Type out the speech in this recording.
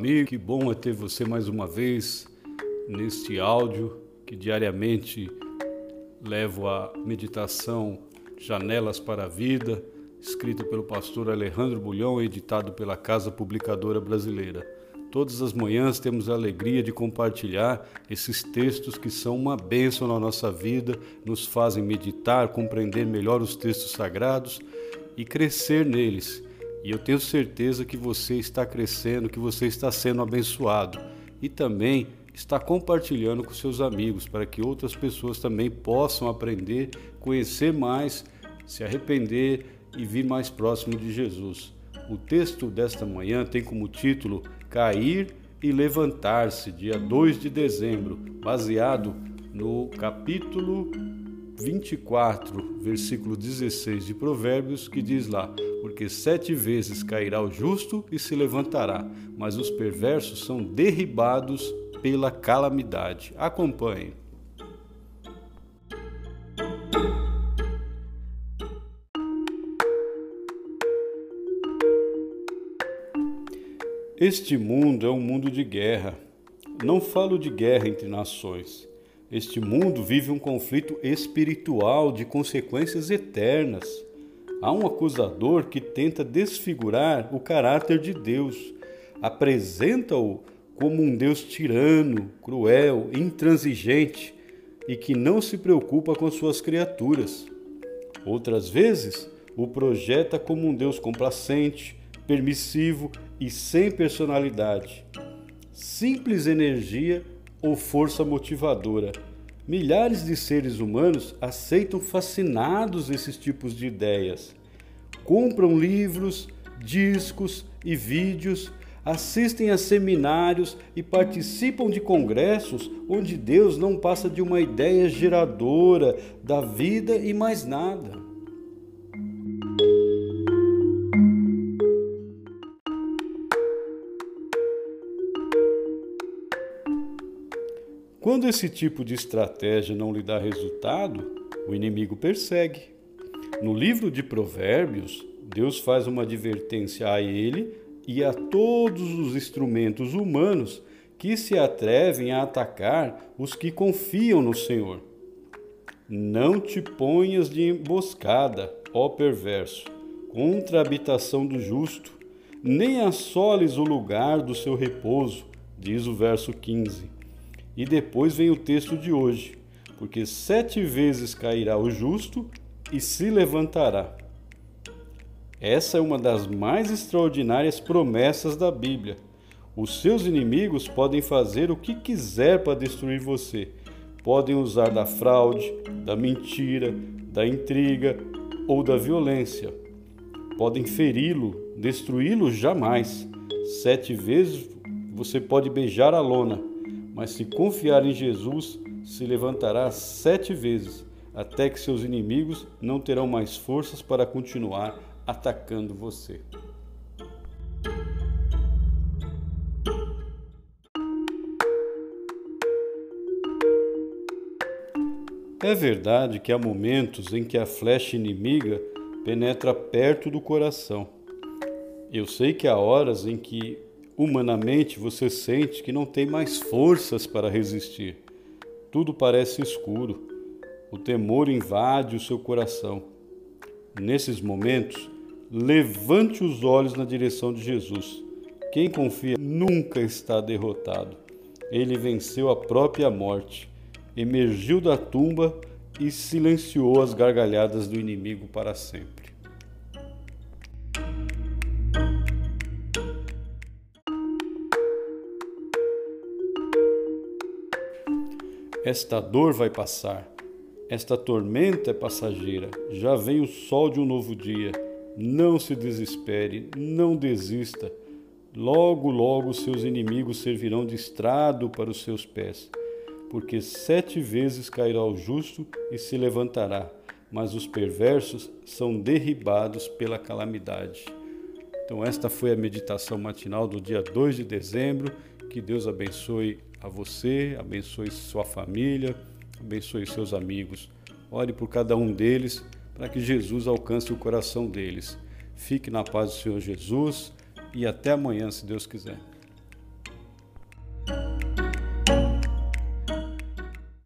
amigo, que bom é ter você mais uma vez neste áudio que diariamente levo a meditação Janelas para a Vida, escrito pelo pastor Alejandro Bulhão e editado pela Casa Publicadora Brasileira. Todas as manhãs temos a alegria de compartilhar esses textos que são uma bênção na nossa vida, nos fazem meditar, compreender melhor os textos sagrados e crescer neles e eu tenho certeza que você está crescendo, que você está sendo abençoado e também está compartilhando com seus amigos para que outras pessoas também possam aprender, conhecer mais, se arrepender e vir mais próximo de Jesus. O texto desta manhã tem como título Cair e Levantar-se, dia 2 de dezembro, baseado no capítulo 24, versículo 16 de Provérbios, que diz lá: Porque sete vezes cairá o justo e se levantará, mas os perversos são derribados pela calamidade. Acompanhe. Este mundo é um mundo de guerra. Não falo de guerra entre nações este mundo vive um conflito espiritual de consequências eternas. Há um acusador que tenta desfigurar o caráter de Deus, apresenta-o como um Deus tirano, cruel, intransigente e que não se preocupa com suas criaturas. Outras vezes, o projeta como um Deus complacente, permissivo e sem personalidade. Simples energia ou força motivadora. Milhares de seres humanos aceitam fascinados esses tipos de ideias. Compram livros, discos e vídeos, assistem a seminários e participam de congressos onde Deus não passa de uma ideia geradora da vida e mais nada. Quando esse tipo de estratégia não lhe dá resultado, o inimigo persegue. No livro de Provérbios, Deus faz uma advertência a ele e a todos os instrumentos humanos que se atrevem a atacar os que confiam no Senhor. Não te ponhas de emboscada, ó perverso, contra a habitação do justo, nem assoles o lugar do seu repouso, diz o verso 15. E depois vem o texto de hoje: porque sete vezes cairá o justo e se levantará. Essa é uma das mais extraordinárias promessas da Bíblia. Os seus inimigos podem fazer o que quiser para destruir você. Podem usar da fraude, da mentira, da intriga ou da violência. Podem feri-lo, destruí-lo jamais. Sete vezes você pode beijar a lona, mas se confiar em Jesus, se levantará sete vezes, até que seus inimigos não terão mais forças para continuar atacando você. É verdade que há momentos em que a flecha inimiga penetra perto do coração. Eu sei que há horas em que Humanamente você sente que não tem mais forças para resistir. Tudo parece escuro. O temor invade o seu coração. Nesses momentos, levante os olhos na direção de Jesus. Quem confia nunca está derrotado. Ele venceu a própria morte, emergiu da tumba e silenciou as gargalhadas do inimigo para sempre. Esta dor vai passar, esta tormenta é passageira, já vem o sol de um novo dia. Não se desespere, não desista. Logo, logo seus inimigos servirão de estrado para os seus pés, porque sete vezes cairá o justo e se levantará, mas os perversos são derribados pela calamidade. Então, esta foi a meditação matinal do dia 2 de dezembro. Que Deus abençoe a você, abençoe sua família, abençoe seus amigos. Ore por cada um deles para que Jesus alcance o coração deles. Fique na paz do Senhor Jesus e até amanhã, se Deus quiser.